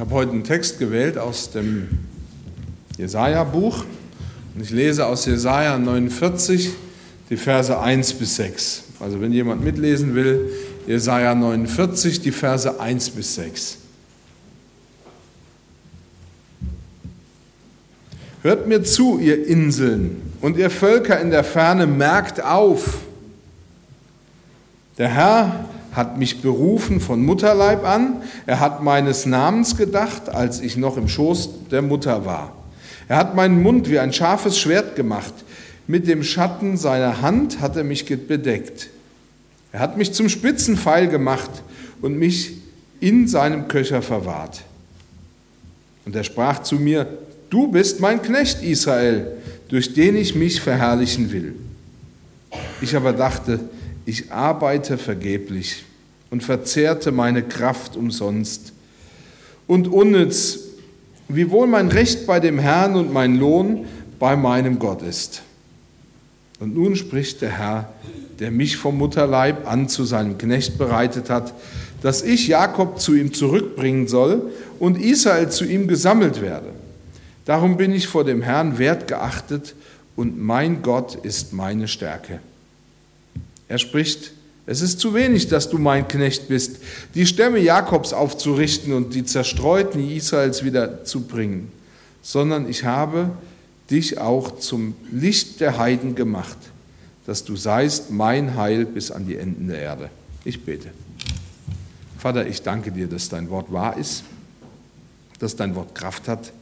habe heute einen Text gewählt aus dem Jesaja-Buch und ich lese aus Jesaja 49 die Verse 1 bis 6. Also, wenn jemand mitlesen will, Jesaja 49, die Verse 1 bis 6. Hört mir zu, ihr Inseln und ihr Völker in der Ferne, merkt auf. Der Herr hat mich berufen von Mutterleib an. Er hat meines Namens gedacht, als ich noch im Schoß der Mutter war. Er hat meinen Mund wie ein scharfes Schwert gemacht. Mit dem Schatten seiner Hand hat er mich bedeckt. Er hat mich zum Spitzenpfeil gemacht und mich in seinem Köcher verwahrt. Und er sprach zu mir, du bist mein Knecht Israel, durch den ich mich verherrlichen will. Ich aber dachte, ich arbeite vergeblich und verzehrte meine Kraft umsonst. Und unnütz, wiewohl mein Recht bei dem Herrn und mein Lohn bei meinem Gott ist. Und nun spricht der Herr, der mich vom Mutterleib an zu seinem Knecht bereitet hat, dass ich Jakob zu ihm zurückbringen soll und Israel zu ihm gesammelt werde. Darum bin ich vor dem Herrn wertgeachtet und mein Gott ist meine Stärke. Er spricht, es ist zu wenig, dass du mein Knecht bist, die Stämme Jakobs aufzurichten und die Zerstreuten Israels wieder zu bringen, sondern ich habe dich auch zum Licht der Heiden gemacht, dass du seist mein Heil bis an die Enden der Erde. Ich bete. Vater, ich danke dir, dass dein Wort wahr ist, dass dein Wort Kraft hat.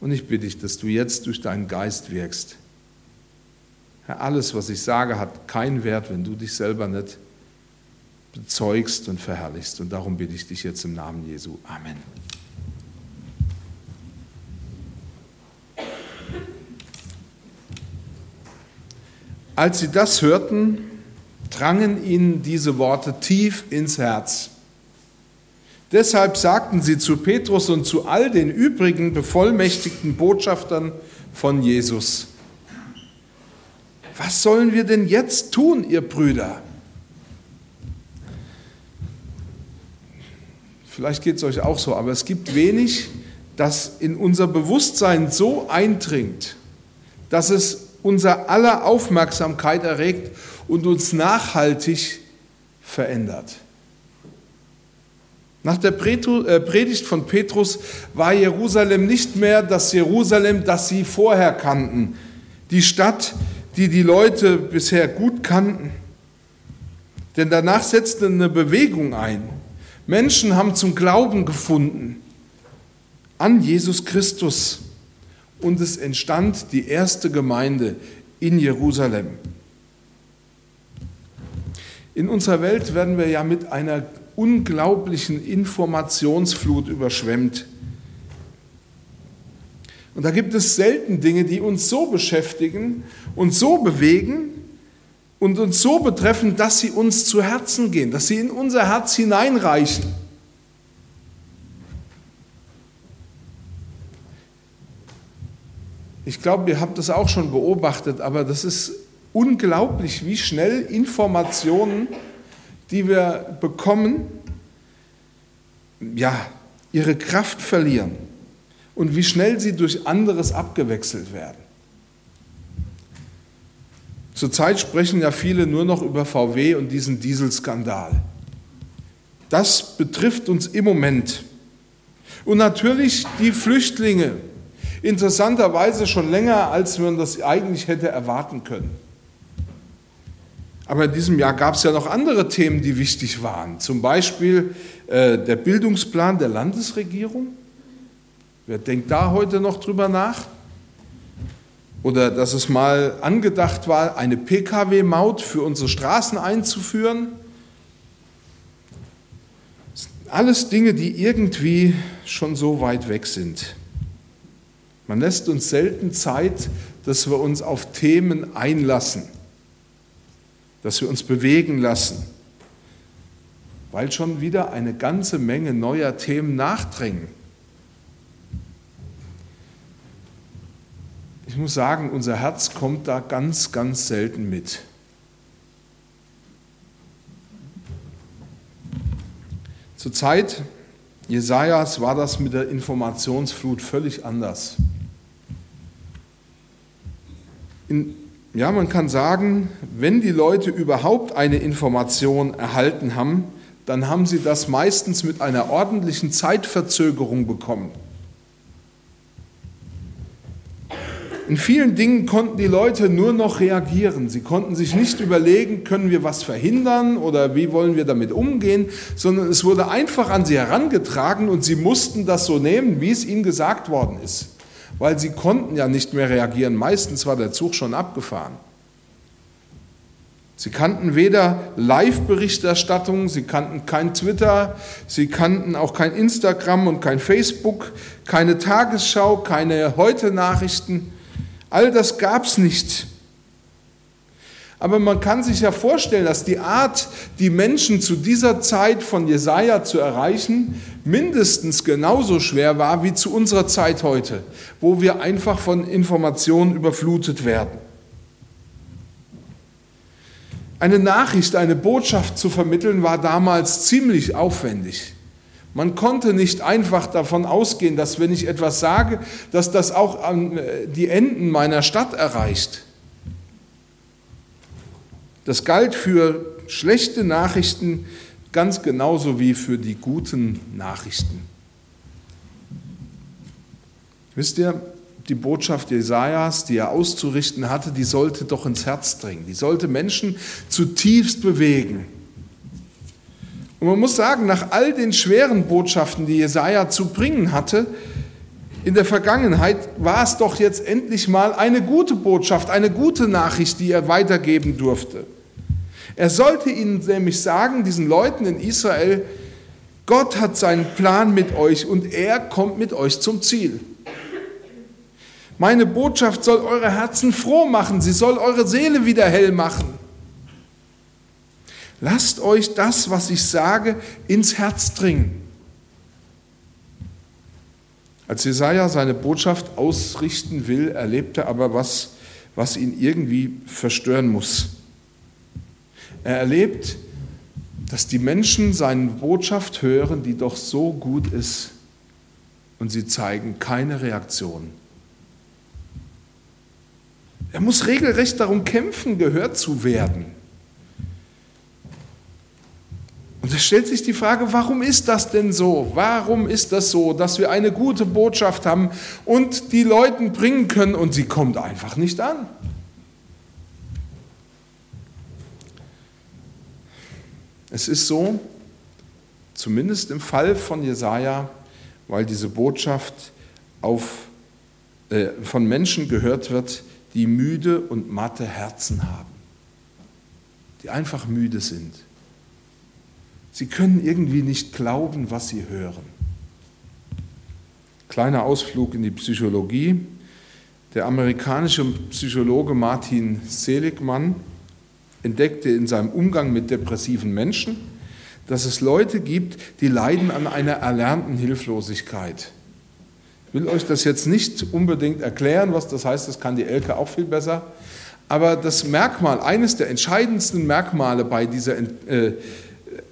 Und ich bitte dich, dass du jetzt durch deinen Geist wirkst. Alles, was ich sage, hat keinen Wert, wenn du dich selber nicht bezeugst und verherrlichst. Und darum bitte ich dich jetzt im Namen Jesu. Amen. Als sie das hörten, drangen ihnen diese Worte tief ins Herz. Deshalb sagten sie zu Petrus und zu all den übrigen bevollmächtigten Botschaftern von Jesus, was sollen wir denn jetzt tun, ihr Brüder? Vielleicht geht es euch auch so, aber es gibt wenig, das in unser Bewusstsein so eindringt, dass es unser aller Aufmerksamkeit erregt und uns nachhaltig verändert. Nach der äh, Predigt von Petrus war Jerusalem nicht mehr das Jerusalem, das sie vorher kannten. Die Stadt, die die Leute bisher gut kannten. Denn danach setzte eine Bewegung ein. Menschen haben zum Glauben gefunden an Jesus Christus und es entstand die erste Gemeinde in Jerusalem. In unserer Welt werden wir ja mit einer unglaublichen Informationsflut überschwemmt. Und da gibt es selten Dinge, die uns so beschäftigen und so bewegen und uns so betreffen, dass sie uns zu Herzen gehen, dass sie in unser Herz hineinreichen. Ich glaube, ihr habt das auch schon beobachtet, aber das ist unglaublich, wie schnell Informationen, die wir bekommen, ja, ihre Kraft verlieren und wie schnell sie durch anderes abgewechselt werden. Zurzeit sprechen ja viele nur noch über VW und diesen Dieselskandal. Das betrifft uns im Moment. Und natürlich die Flüchtlinge, Interessanterweise schon länger, als man das eigentlich hätte erwarten können. Aber in diesem Jahr gab es ja noch andere Themen, die wichtig waren. Zum Beispiel äh, der Bildungsplan der Landesregierung. Wer denkt da heute noch drüber nach? Oder dass es mal angedacht war, eine Pkw-Maut für unsere Straßen einzuführen. Alles Dinge, die irgendwie schon so weit weg sind. Man lässt uns selten Zeit, dass wir uns auf Themen einlassen, dass wir uns bewegen lassen, weil schon wieder eine ganze Menge neuer Themen nachdrängen. Ich muss sagen, unser Herz kommt da ganz, ganz selten mit. Zurzeit Jesajas war das mit der Informationsflut völlig anders. In, ja, man kann sagen, wenn die Leute überhaupt eine Information erhalten haben, dann haben sie das meistens mit einer ordentlichen Zeitverzögerung bekommen. In vielen Dingen konnten die Leute nur noch reagieren. Sie konnten sich nicht überlegen, können wir was verhindern oder wie wollen wir damit umgehen, sondern es wurde einfach an sie herangetragen und sie mussten das so nehmen, wie es ihnen gesagt worden ist. Weil sie konnten ja nicht mehr reagieren. Meistens war der Zug schon abgefahren. Sie kannten weder Live-Berichterstattung, sie kannten kein Twitter, sie kannten auch kein Instagram und kein Facebook, keine Tagesschau, keine Heute-Nachrichten. All das gab es nicht. Aber man kann sich ja vorstellen, dass die Art, die Menschen zu dieser Zeit von Jesaja zu erreichen, mindestens genauso schwer war wie zu unserer Zeit heute, wo wir einfach von Informationen überflutet werden. Eine Nachricht, eine Botschaft zu vermitteln, war damals ziemlich aufwendig. Man konnte nicht einfach davon ausgehen, dass wenn ich etwas sage, dass das auch an äh, die Enden meiner Stadt erreicht. Das galt für schlechte Nachrichten ganz genauso wie für die guten Nachrichten. Wisst ihr, die Botschaft Jesajas, die er auszurichten hatte, die sollte doch ins Herz dringen. Die sollte Menschen zutiefst bewegen. Und man muss sagen, nach all den schweren Botschaften, die Jesaja zu bringen hatte, in der Vergangenheit war es doch jetzt endlich mal eine gute Botschaft, eine gute Nachricht, die er weitergeben durfte. Er sollte ihnen nämlich sagen, diesen Leuten in Israel, Gott hat seinen Plan mit euch und er kommt mit euch zum Ziel. Meine Botschaft soll eure Herzen froh machen, sie soll eure Seele wieder hell machen. Lasst euch das, was ich sage, ins Herz dringen. Als Jesaja seine Botschaft ausrichten will, erlebt er aber was, was ihn irgendwie verstören muss. Er erlebt, dass die Menschen seine Botschaft hören, die doch so gut ist, und sie zeigen keine Reaktion. Er muss regelrecht darum kämpfen, gehört zu werden. Und es stellt sich die Frage, warum ist das denn so? Warum ist das so, dass wir eine gute Botschaft haben und die Leuten bringen können und sie kommt einfach nicht an? Es ist so, zumindest im Fall von Jesaja, weil diese Botschaft auf, äh, von Menschen gehört wird, die müde und matte Herzen haben, die einfach müde sind Sie können irgendwie nicht glauben, was sie hören. Kleiner Ausflug in die Psychologie. Der amerikanische Psychologe Martin Seligmann entdeckte in seinem Umgang mit depressiven Menschen, dass es Leute gibt, die leiden an einer erlernten Hilflosigkeit. Ich will euch das jetzt nicht unbedingt erklären, was das heißt, das kann die Elke auch viel besser. Aber das Merkmal, eines der entscheidendsten Merkmale bei dieser äh,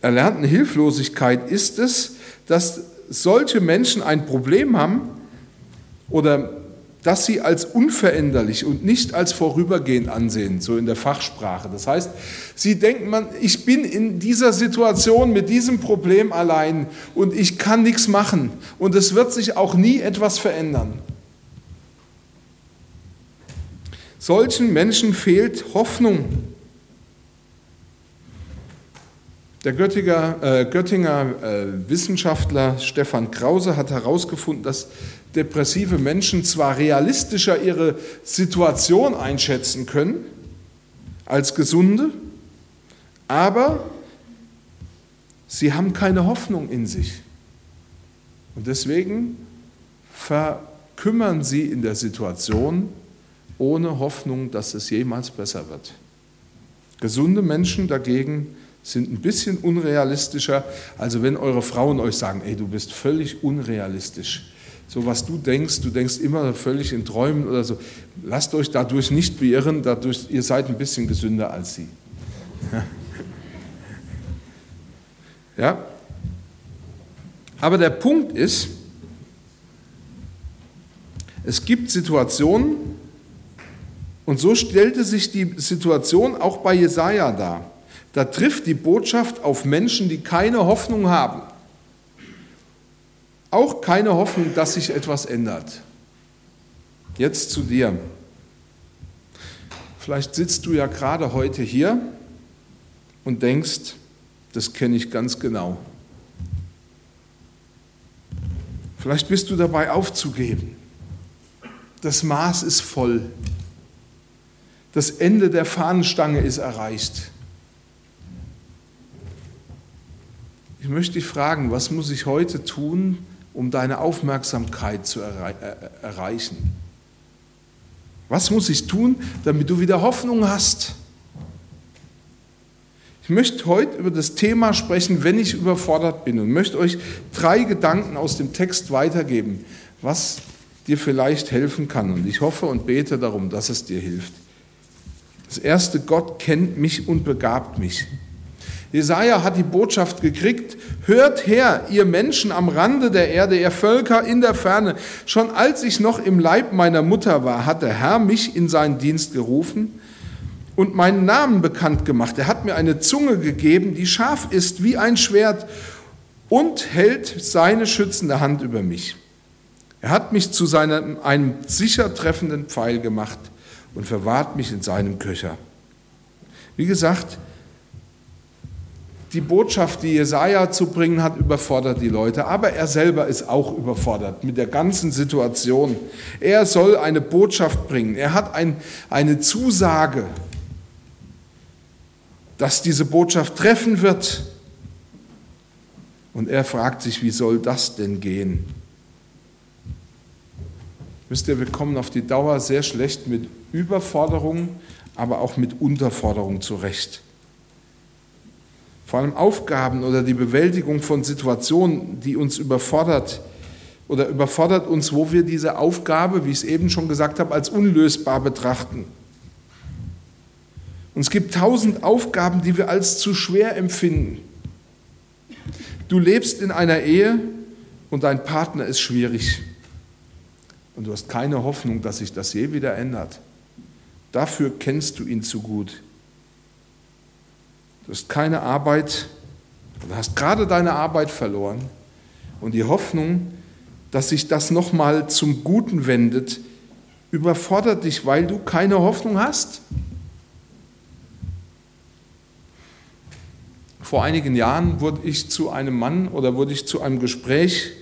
erlernten Hilflosigkeit ist es, dass solche Menschen ein Problem haben oder dass sie als unveränderlich und nicht als vorübergehend ansehen, so in der Fachsprache. Das heißt, sie denken, man, ich bin in dieser Situation mit diesem Problem allein und ich kann nichts machen und es wird sich auch nie etwas verändern. Solchen Menschen fehlt Hoffnung. Der Göttinger, äh, Göttinger äh, Wissenschaftler Stefan Krause hat herausgefunden, dass depressive Menschen zwar realistischer ihre Situation einschätzen können als gesunde, aber sie haben keine Hoffnung in sich. Und deswegen verkümmern sie in der Situation ohne Hoffnung, dass es jemals besser wird. Gesunde Menschen dagegen sind ein bisschen unrealistischer. Also wenn eure Frauen euch sagen, ey, du bist völlig unrealistisch, so was du denkst, du denkst immer völlig in Träumen oder so, lasst euch dadurch nicht beirren, dadurch, ihr seid ein bisschen gesünder als sie. Ja? Aber der Punkt ist, es gibt Situationen, und so stellte sich die Situation auch bei Jesaja dar. Da trifft die Botschaft auf Menschen, die keine Hoffnung haben. Auch keine Hoffnung, dass sich etwas ändert. Jetzt zu dir. Vielleicht sitzt du ja gerade heute hier und denkst, das kenne ich ganz genau. Vielleicht bist du dabei aufzugeben. Das Maß ist voll. Das Ende der Fahnenstange ist erreicht. Ich möchte dich fragen, was muss ich heute tun, um deine Aufmerksamkeit zu errei äh, erreichen? Was muss ich tun, damit du wieder Hoffnung hast? Ich möchte heute über das Thema sprechen, wenn ich überfordert bin und möchte euch drei Gedanken aus dem Text weitergeben, was dir vielleicht helfen kann. Und ich hoffe und bete darum, dass es dir hilft. Das erste, Gott kennt mich und begabt mich. Jesaja hat die Botschaft gekriegt, hört her, ihr Menschen am Rande der Erde, ihr Völker in der Ferne. Schon als ich noch im Leib meiner Mutter war, hat der Herr mich in seinen Dienst gerufen und meinen Namen bekannt gemacht. Er hat mir eine Zunge gegeben, die scharf ist wie ein Schwert und hält seine schützende Hand über mich. Er hat mich zu seinem, einem sicher treffenden Pfeil gemacht und verwahrt mich in seinem Köcher. Wie gesagt, die Botschaft, die Jesaja zu bringen hat, überfordert die Leute, aber er selber ist auch überfordert mit der ganzen Situation. Er soll eine Botschaft bringen. Er hat ein, eine Zusage, dass diese Botschaft treffen wird. Und er fragt sich, wie soll das denn gehen? Wisst ihr, wir kommen auf die Dauer sehr schlecht mit Überforderung, aber auch mit Unterforderung zurecht vor allem Aufgaben oder die Bewältigung von Situationen, die uns überfordert oder überfordert uns, wo wir diese Aufgabe, wie ich es eben schon gesagt habe, als unlösbar betrachten. Und es gibt tausend Aufgaben, die wir als zu schwer empfinden. Du lebst in einer Ehe und dein Partner ist schwierig. Und du hast keine Hoffnung, dass sich das je wieder ändert. Dafür kennst du ihn zu gut. Du hast keine Arbeit, du hast gerade deine Arbeit verloren und die Hoffnung, dass sich das nochmal zum Guten wendet, überfordert dich, weil du keine Hoffnung hast. Vor einigen Jahren wurde ich zu einem Mann oder wurde ich zu einem Gespräch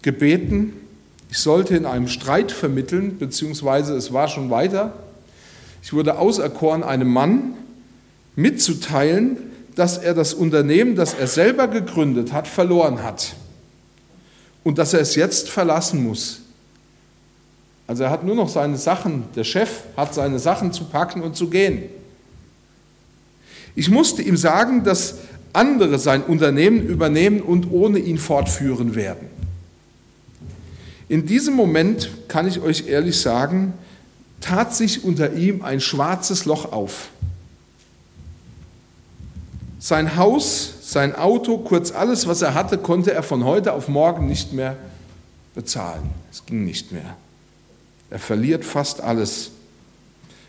gebeten. Ich sollte in einem Streit vermitteln, beziehungsweise es war schon weiter. Ich wurde auserkoren, einem Mann, mitzuteilen, dass er das Unternehmen, das er selber gegründet hat, verloren hat und dass er es jetzt verlassen muss. Also er hat nur noch seine Sachen, der Chef hat seine Sachen zu packen und zu gehen. Ich musste ihm sagen, dass andere sein Unternehmen übernehmen und ohne ihn fortführen werden. In diesem Moment, kann ich euch ehrlich sagen, tat sich unter ihm ein schwarzes Loch auf. Sein Haus, sein Auto, kurz alles, was er hatte, konnte er von heute auf morgen nicht mehr bezahlen. Es ging nicht mehr. Er verliert fast alles.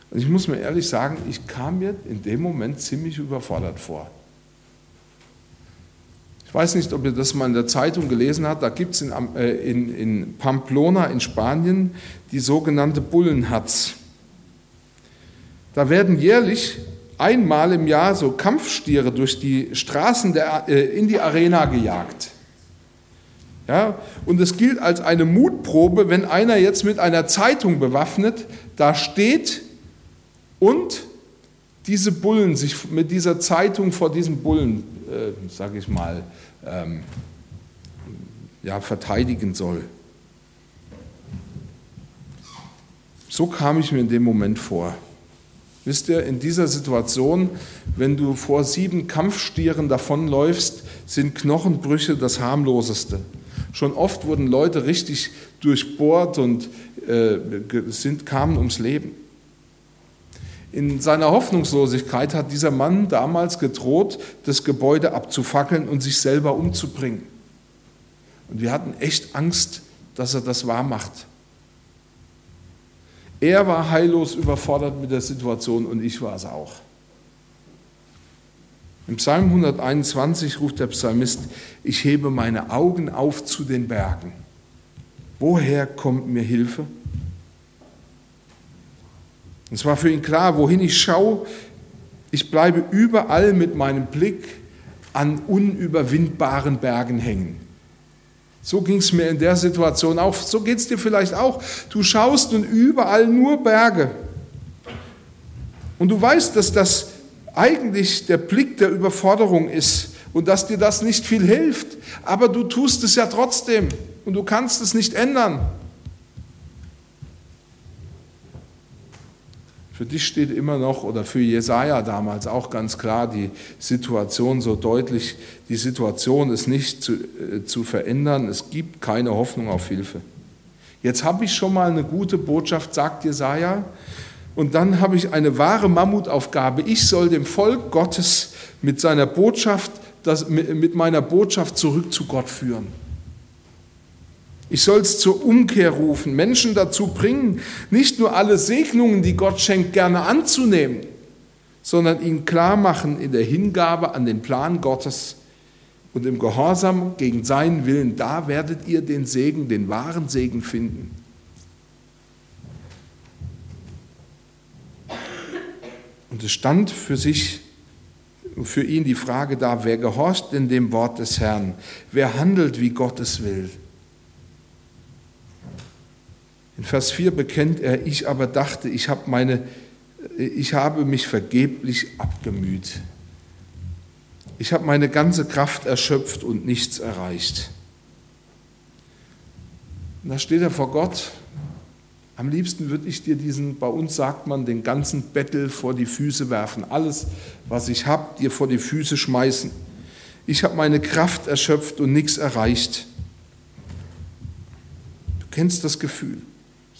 Und ich muss mir ehrlich sagen, ich kam mir in dem Moment ziemlich überfordert vor. Ich weiß nicht, ob ihr das mal in der Zeitung gelesen habt. Da gibt es in, äh, in, in Pamplona in Spanien die sogenannte Bullenhatz. Da werden jährlich einmal im Jahr so Kampfstiere durch die Straßen der, äh, in die Arena gejagt. Ja, und es gilt als eine Mutprobe, wenn einer jetzt mit einer Zeitung bewaffnet da steht und diese Bullen sich mit dieser Zeitung vor diesen Bullen, äh, sage ich mal, ähm, ja, verteidigen soll. So kam ich mir in dem Moment vor. Wisst ihr, in dieser Situation, wenn du vor sieben Kampfstieren davonläufst, sind Knochenbrüche das harmloseste. Schon oft wurden Leute richtig durchbohrt und äh, sind, kamen ums Leben. In seiner Hoffnungslosigkeit hat dieser Mann damals gedroht, das Gebäude abzufackeln und sich selber umzubringen. Und wir hatten echt Angst, dass er das wahr macht. Er war heillos überfordert mit der Situation und ich war es auch. Im Psalm 121 ruft der Psalmist, ich hebe meine Augen auf zu den Bergen. Woher kommt mir Hilfe? Es war für ihn klar, wohin ich schaue, ich bleibe überall mit meinem Blick an unüberwindbaren Bergen hängen. So ging es mir in der Situation auch. So geht es dir vielleicht auch. Du schaust und überall nur Berge. Und du weißt, dass das eigentlich der Blick der Überforderung ist und dass dir das nicht viel hilft. Aber du tust es ja trotzdem und du kannst es nicht ändern. Für dich steht immer noch, oder für Jesaja damals auch ganz klar, die Situation so deutlich, die Situation ist nicht zu, äh, zu verändern, es gibt keine Hoffnung auf Hilfe. Jetzt habe ich schon mal eine gute Botschaft, sagt Jesaja, und dann habe ich eine wahre Mammutaufgabe. Ich soll dem Volk Gottes mit seiner Botschaft, das, mit meiner Botschaft zurück zu Gott führen. Ich soll es zur Umkehr rufen, Menschen dazu bringen, nicht nur alle Segnungen, die Gott schenkt, gerne anzunehmen, sondern ihnen klar machen in der Hingabe an den Plan Gottes und im Gehorsam gegen seinen Willen, da werdet ihr den Segen, den wahren Segen finden. Und es stand für sich, für ihn die Frage da, wer gehorcht denn dem Wort des Herrn? Wer handelt, wie Gott es will? In Vers 4 bekennt er, ich aber dachte, ich, hab meine, ich habe mich vergeblich abgemüht. Ich habe meine ganze Kraft erschöpft und nichts erreicht. Und da steht er vor Gott. Am liebsten würde ich dir diesen, bei uns sagt man, den ganzen Bettel vor die Füße werfen. Alles, was ich habe, dir vor die Füße schmeißen. Ich habe meine Kraft erschöpft und nichts erreicht. Du kennst das Gefühl.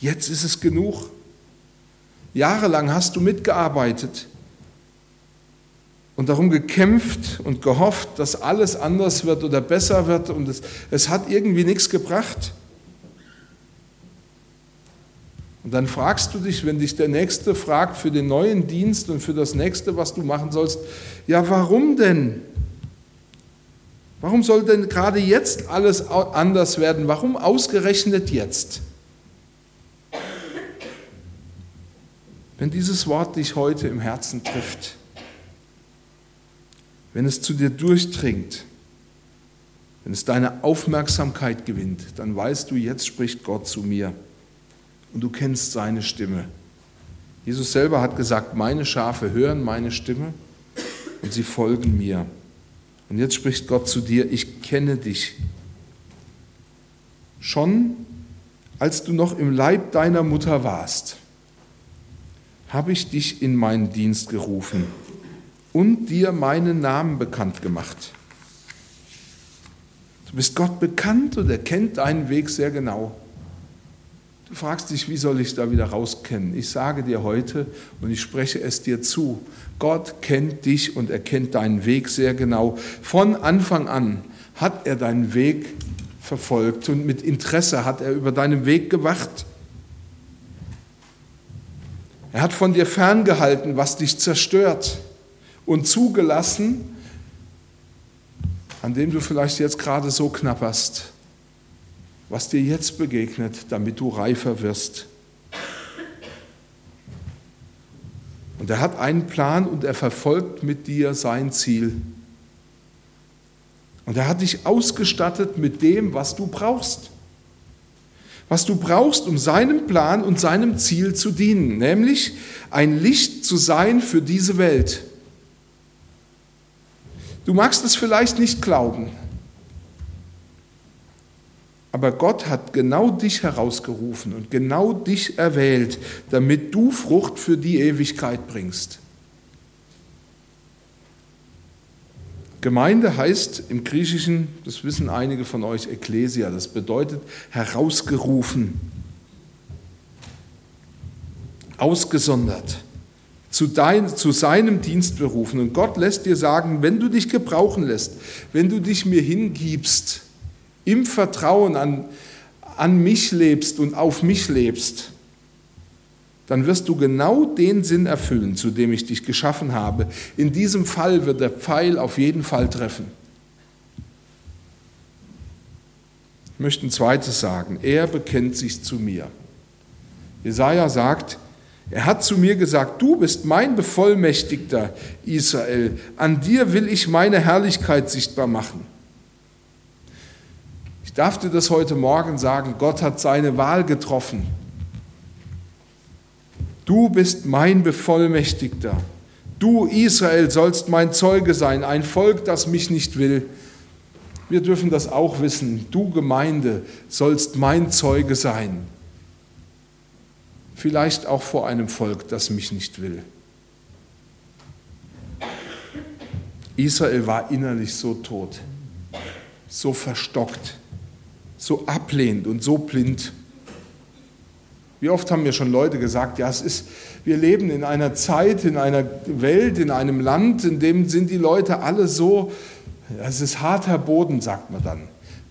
Jetzt ist es genug. Jahrelang hast du mitgearbeitet und darum gekämpft und gehofft, dass alles anders wird oder besser wird und es, es hat irgendwie nichts gebracht. Und dann fragst du dich, wenn dich der Nächste fragt für den neuen Dienst und für das Nächste, was du machen sollst, ja, warum denn? Warum soll denn gerade jetzt alles anders werden? Warum ausgerechnet jetzt? Wenn dieses Wort dich heute im Herzen trifft, wenn es zu dir durchdringt, wenn es deine Aufmerksamkeit gewinnt, dann weißt du, jetzt spricht Gott zu mir und du kennst seine Stimme. Jesus selber hat gesagt, meine Schafe hören meine Stimme und sie folgen mir. Und jetzt spricht Gott zu dir, ich kenne dich. Schon als du noch im Leib deiner Mutter warst, habe ich dich in meinen Dienst gerufen und dir meinen Namen bekannt gemacht. Du bist Gott bekannt und er kennt deinen Weg sehr genau. Du fragst dich, wie soll ich da wieder rauskennen? Ich sage dir heute und ich spreche es dir zu. Gott kennt dich und er kennt deinen Weg sehr genau. Von Anfang an hat er deinen Weg verfolgt und mit Interesse hat er über deinen Weg gewacht. Er hat von dir ferngehalten, was dich zerstört und zugelassen, an dem du vielleicht jetzt gerade so knapperst, was dir jetzt begegnet, damit du reifer wirst. Und er hat einen Plan und er verfolgt mit dir sein Ziel. Und er hat dich ausgestattet mit dem, was du brauchst was du brauchst, um seinem Plan und seinem Ziel zu dienen, nämlich ein Licht zu sein für diese Welt. Du magst es vielleicht nicht glauben, aber Gott hat genau dich herausgerufen und genau dich erwählt, damit du Frucht für die Ewigkeit bringst. Gemeinde heißt im Griechischen, das wissen einige von euch, Ekklesia, das bedeutet herausgerufen, ausgesondert, zu, dein, zu seinem Dienst berufen. Und Gott lässt dir sagen, wenn du dich gebrauchen lässt, wenn du dich mir hingibst, im Vertrauen an, an mich lebst und auf mich lebst, dann wirst du genau den Sinn erfüllen, zu dem ich dich geschaffen habe. In diesem Fall wird der Pfeil auf jeden Fall treffen. Ich möchte ein zweites sagen. Er bekennt sich zu mir. Jesaja sagt, er hat zu mir gesagt, du bist mein Bevollmächtigter, Israel. An dir will ich meine Herrlichkeit sichtbar machen. Ich darf dir das heute Morgen sagen, Gott hat seine Wahl getroffen. Du bist mein Bevollmächtigter. Du, Israel, sollst mein Zeuge sein, ein Volk, das mich nicht will. Wir dürfen das auch wissen. Du, Gemeinde, sollst mein Zeuge sein. Vielleicht auch vor einem Volk, das mich nicht will. Israel war innerlich so tot, so verstockt, so ablehnend und so blind. Wie oft haben mir schon Leute gesagt, ja, es ist, wir leben in einer Zeit, in einer Welt, in einem Land, in dem sind die Leute alle so, es ist harter Boden, sagt man dann.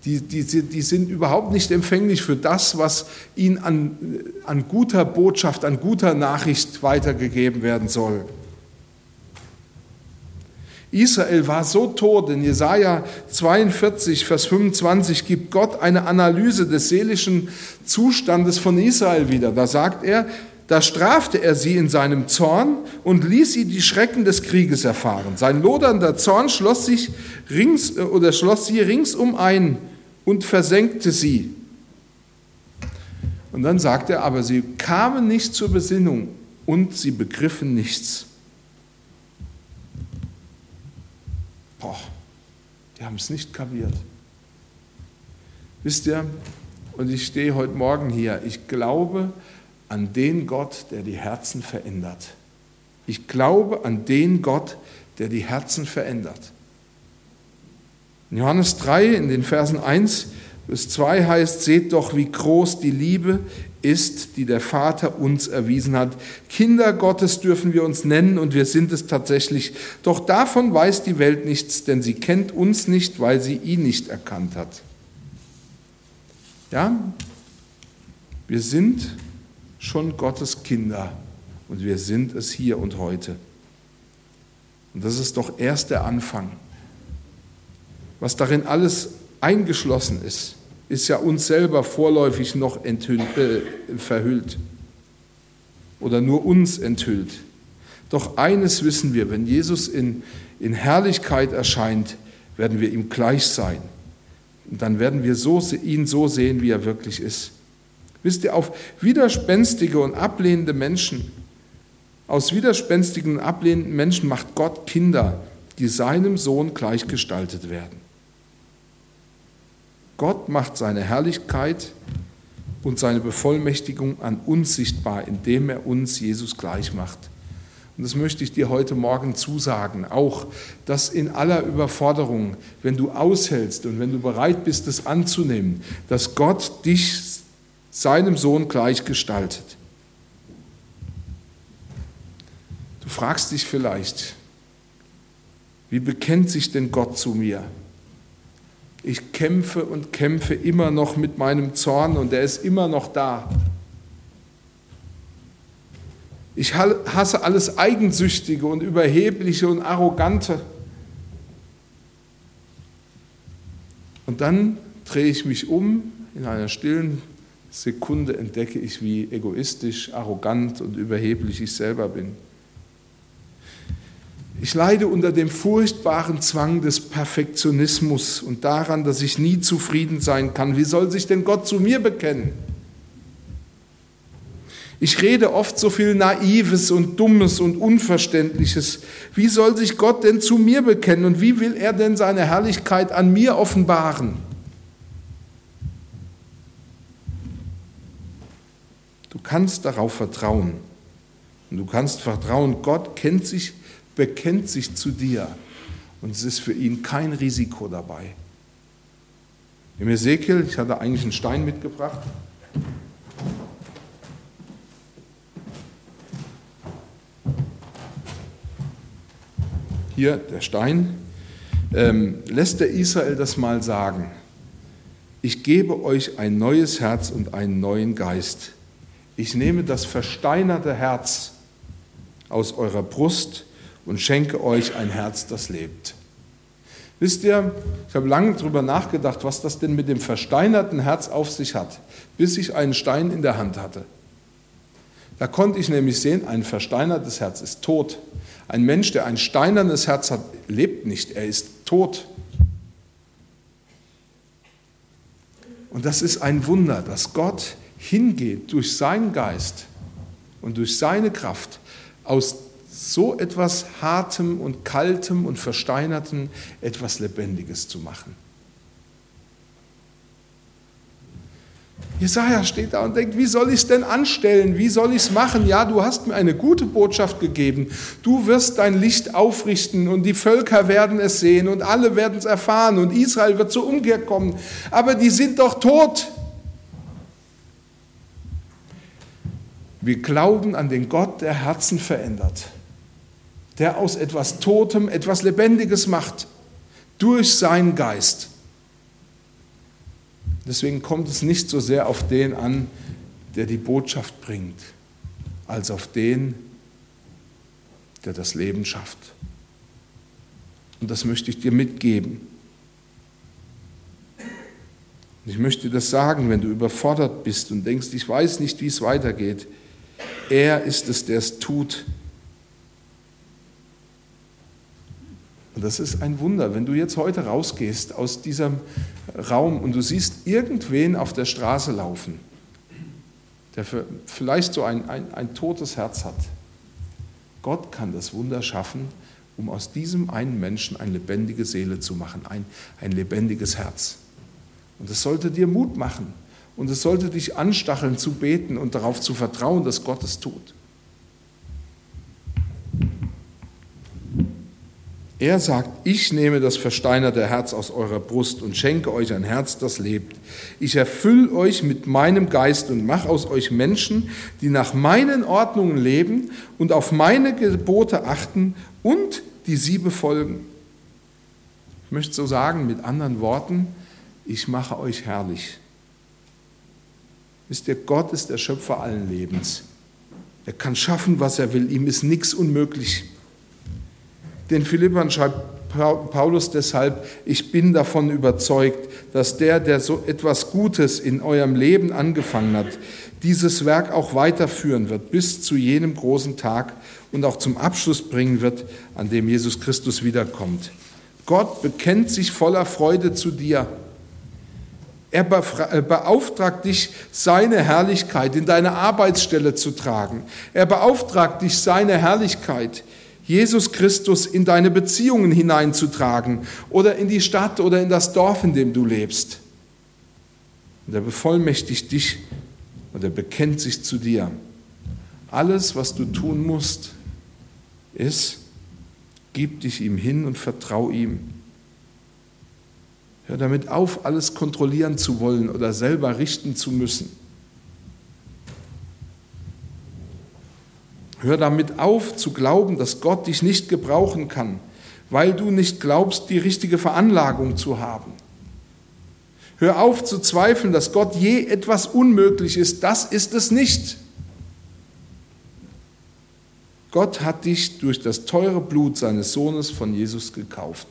Die, die, die sind überhaupt nicht empfänglich für das, was ihnen an, an guter Botschaft, an guter Nachricht weitergegeben werden soll. Israel war so tot. In Jesaja 42, Vers 25 gibt Gott eine Analyse des seelischen Zustandes von Israel wieder. Da sagt er, da strafte er sie in seinem Zorn und ließ sie die Schrecken des Krieges erfahren. Sein lodernder Zorn schloss sich rings oder schloss sie ringsum ein und versenkte sie. Und dann sagt er, aber sie kamen nicht zur Besinnung und sie begriffen nichts. Boah, die haben es nicht kapiert. Wisst ihr, und ich stehe heute Morgen hier, ich glaube an den Gott, der die Herzen verändert. Ich glaube an den Gott, der die Herzen verändert. In Johannes 3, in den Versen 1 bis 2 heißt, seht doch, wie groß die Liebe ist, die der Vater uns erwiesen hat. Kinder Gottes dürfen wir uns nennen und wir sind es tatsächlich. Doch davon weiß die Welt nichts, denn sie kennt uns nicht, weil sie ihn nicht erkannt hat. Ja, wir sind schon Gottes Kinder und wir sind es hier und heute. Und das ist doch erst der Anfang. Was darin alles eingeschlossen ist, ist ja uns selber vorläufig noch enthüllt, äh, verhüllt oder nur uns enthüllt. Doch eines wissen wir, wenn Jesus in, in Herrlichkeit erscheint, werden wir ihm gleich sein. Und dann werden wir so, ihn so sehen, wie er wirklich ist. Wisst ihr, auf widerspenstige und ablehnende Menschen, aus widerspenstigen und ablehnenden Menschen macht Gott Kinder, die seinem Sohn gleichgestaltet werden. Gott macht seine Herrlichkeit und seine Bevollmächtigung an uns sichtbar, indem er uns Jesus gleich macht. Und das möchte ich dir heute Morgen zusagen, auch dass in aller Überforderung, wenn du aushältst und wenn du bereit bist, es anzunehmen, dass Gott dich seinem Sohn gleich gestaltet. Du fragst dich vielleicht, wie bekennt sich denn Gott zu mir? Ich kämpfe und kämpfe immer noch mit meinem Zorn und er ist immer noch da. Ich hasse alles Eigensüchtige und Überhebliche und Arrogante. Und dann drehe ich mich um, in einer stillen Sekunde entdecke ich, wie egoistisch, arrogant und überheblich ich selber bin. Ich leide unter dem furchtbaren Zwang des Perfektionismus und daran, dass ich nie zufrieden sein kann. Wie soll sich denn Gott zu mir bekennen? Ich rede oft so viel Naives und Dummes und Unverständliches. Wie soll sich Gott denn zu mir bekennen und wie will er denn seine Herrlichkeit an mir offenbaren? Du kannst darauf vertrauen. Und du kannst vertrauen, Gott kennt sich bekennt sich zu dir und es ist für ihn kein Risiko dabei. Im Ezekiel, ich hatte eigentlich einen Stein mitgebracht. Hier der Stein. Ähm, lässt der Israel das mal sagen. ich gebe euch ein neues Herz und einen neuen Geist. Ich nehme das versteinerte Herz aus eurer Brust und schenke euch ein Herz, das lebt. Wisst ihr, ich habe lange darüber nachgedacht, was das denn mit dem versteinerten Herz auf sich hat, bis ich einen Stein in der Hand hatte. Da konnte ich nämlich sehen, ein versteinertes Herz ist tot. Ein Mensch, der ein steinernes Herz hat, lebt nicht, er ist tot. Und das ist ein Wunder, dass Gott hingeht durch seinen Geist und durch seine Kraft aus so etwas Hartem und Kaltem und Versteinerten etwas Lebendiges zu machen. Jesaja steht da und denkt, wie soll ich es denn anstellen? Wie soll ich es machen? Ja, du hast mir eine gute Botschaft gegeben. Du wirst dein Licht aufrichten und die Völker werden es sehen und alle werden es erfahren und Israel wird zur Umkehr kommen. Aber die sind doch tot. Wir glauben an den Gott, der Herzen verändert, der aus etwas Totem etwas Lebendiges macht, durch seinen Geist. Deswegen kommt es nicht so sehr auf den an, der die Botschaft bringt, als auf den, der das Leben schafft. Und das möchte ich dir mitgeben. Ich möchte das sagen, wenn du überfordert bist und denkst, ich weiß nicht, wie es weitergeht. Er ist es, der es tut. Und das ist ein Wunder, wenn du jetzt heute rausgehst aus diesem Raum und du siehst irgendwen auf der Straße laufen, der vielleicht so ein, ein, ein totes Herz hat. Gott kann das Wunder schaffen, um aus diesem einen Menschen eine lebendige Seele zu machen, ein, ein lebendiges Herz. Und das sollte dir Mut machen. Und es sollte dich anstacheln zu beten und darauf zu vertrauen, dass Gott es tut. Er sagt, ich nehme das versteinerte Herz aus eurer Brust und schenke euch ein Herz, das lebt. Ich erfülle euch mit meinem Geist und mache aus euch Menschen, die nach meinen Ordnungen leben und auf meine Gebote achten und die sie befolgen. Ich möchte so sagen, mit anderen Worten, ich mache euch herrlich. Wisst ihr, Gott ist der Schöpfer allen Lebens. Er kann schaffen, was er will. Ihm ist nichts unmöglich. Den Philippern schreibt Paulus deshalb, ich bin davon überzeugt, dass der, der so etwas Gutes in eurem Leben angefangen hat, dieses Werk auch weiterführen wird bis zu jenem großen Tag und auch zum Abschluss bringen wird, an dem Jesus Christus wiederkommt. Gott bekennt sich voller Freude zu dir er äh, beauftragt dich, seine Herrlichkeit in deine Arbeitsstelle zu tragen. Er beauftragt dich, seine Herrlichkeit, Jesus Christus in deine Beziehungen hineinzutragen oder in die Stadt oder in das Dorf, in dem du lebst. Und er bevollmächtigt dich und er bekennt sich zu dir. Alles, was du tun musst, ist, gib dich ihm hin und vertrau ihm. Hör damit auf, alles kontrollieren zu wollen oder selber richten zu müssen. Hör damit auf zu glauben, dass Gott dich nicht gebrauchen kann, weil du nicht glaubst, die richtige Veranlagung zu haben. Hör auf zu zweifeln, dass Gott je etwas unmöglich ist. Das ist es nicht. Gott hat dich durch das teure Blut seines Sohnes von Jesus gekauft.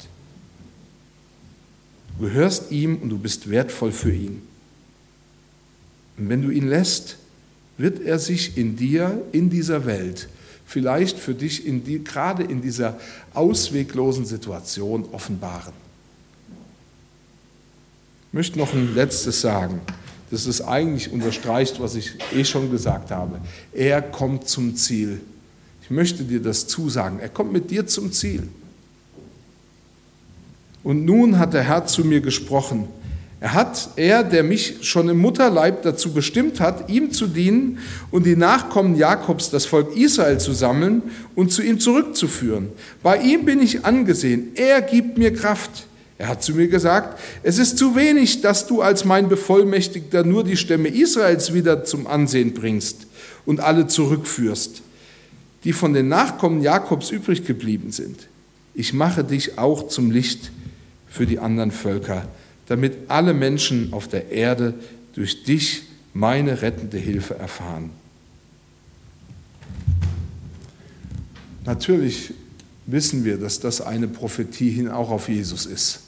Du gehörst ihm und du bist wertvoll für ihn. Und wenn du ihn lässt, wird er sich in dir, in dieser Welt, vielleicht für dich in die, gerade in dieser ausweglosen Situation offenbaren. Ich möchte noch ein letztes sagen. Das ist eigentlich unterstreicht, was ich eh schon gesagt habe. Er kommt zum Ziel. Ich möchte dir das zusagen. Er kommt mit dir zum Ziel. Und nun hat der Herr zu mir gesprochen. Er hat, er, der mich schon im Mutterleib dazu bestimmt hat, ihm zu dienen und die Nachkommen Jakobs, das Volk Israel zu sammeln und zu ihm zurückzuführen. Bei ihm bin ich angesehen. Er gibt mir Kraft. Er hat zu mir gesagt, es ist zu wenig, dass du als mein Bevollmächtigter nur die Stämme Israels wieder zum Ansehen bringst und alle zurückführst, die von den Nachkommen Jakobs übrig geblieben sind. Ich mache dich auch zum Licht für die anderen Völker, damit alle Menschen auf der Erde durch dich meine rettende Hilfe erfahren. Natürlich wissen wir, dass das eine Prophetie hin auch auf Jesus ist.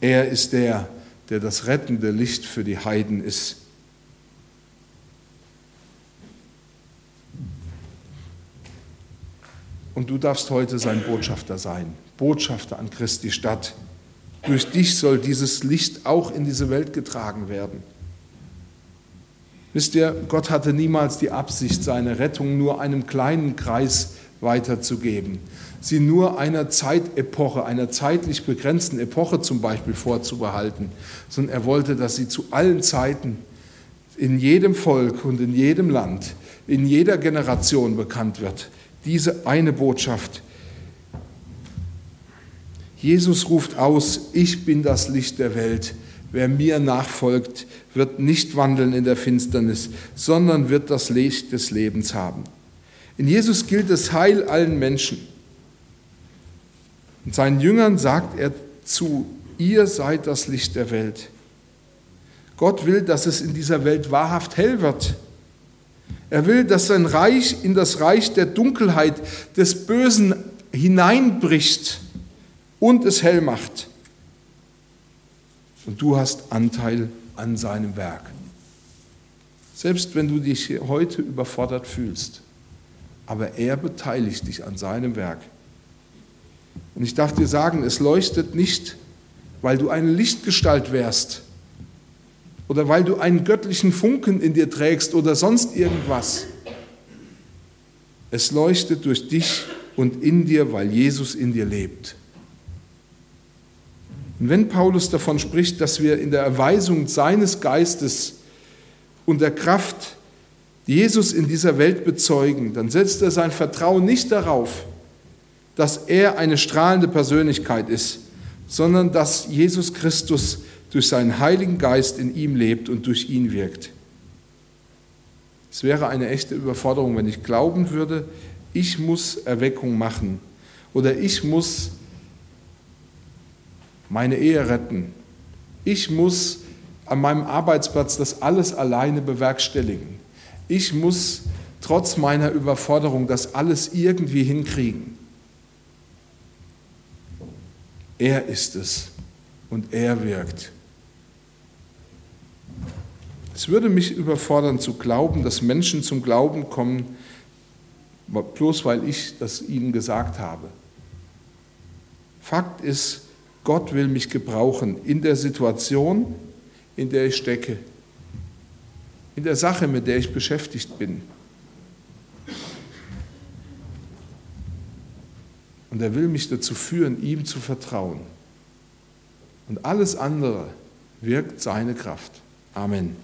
Er ist der, der das rettende Licht für die Heiden ist. Und du darfst heute sein Botschafter sein, Botschafter an Christi Stadt. Durch dich soll dieses Licht auch in diese Welt getragen werden. Wisst ihr, Gott hatte niemals die Absicht, seine Rettung nur einem kleinen Kreis weiterzugeben, sie nur einer Zeitepoche, einer zeitlich begrenzten Epoche zum Beispiel vorzubehalten, sondern er wollte, dass sie zu allen Zeiten in jedem Volk und in jedem Land, in jeder Generation bekannt wird diese eine Botschaft. Jesus ruft aus, ich bin das Licht der Welt. Wer mir nachfolgt, wird nicht wandeln in der Finsternis, sondern wird das Licht des Lebens haben. In Jesus gilt das Heil allen Menschen. Und seinen Jüngern sagt er zu, ihr seid das Licht der Welt. Gott will, dass es in dieser Welt wahrhaft hell wird. Er will, dass sein Reich in das Reich der Dunkelheit des Bösen hineinbricht und es hell macht. Und du hast Anteil an seinem Werk. Selbst wenn du dich heute überfordert fühlst, aber er beteiligt dich an seinem Werk. Und ich darf dir sagen, es leuchtet nicht, weil du eine Lichtgestalt wärst, oder weil du einen göttlichen Funken in dir trägst oder sonst irgendwas. Es leuchtet durch dich und in dir, weil Jesus in dir lebt. Und wenn Paulus davon spricht, dass wir in der Erweisung seines Geistes und der Kraft Jesus in dieser Welt bezeugen, dann setzt er sein Vertrauen nicht darauf, dass er eine strahlende Persönlichkeit ist, sondern dass Jesus Christus durch seinen Heiligen Geist in ihm lebt und durch ihn wirkt. Es wäre eine echte Überforderung, wenn ich glauben würde, ich muss Erweckung machen oder ich muss meine Ehe retten. Ich muss an meinem Arbeitsplatz das alles alleine bewerkstelligen. Ich muss trotz meiner Überforderung das alles irgendwie hinkriegen. Er ist es und er wirkt. Es würde mich überfordern zu glauben, dass Menschen zum Glauben kommen, bloß weil ich das ihnen gesagt habe. Fakt ist, Gott will mich gebrauchen in der Situation, in der ich stecke, in der Sache, mit der ich beschäftigt bin. Und er will mich dazu führen, ihm zu vertrauen. Und alles andere wirkt seine Kraft. Amen.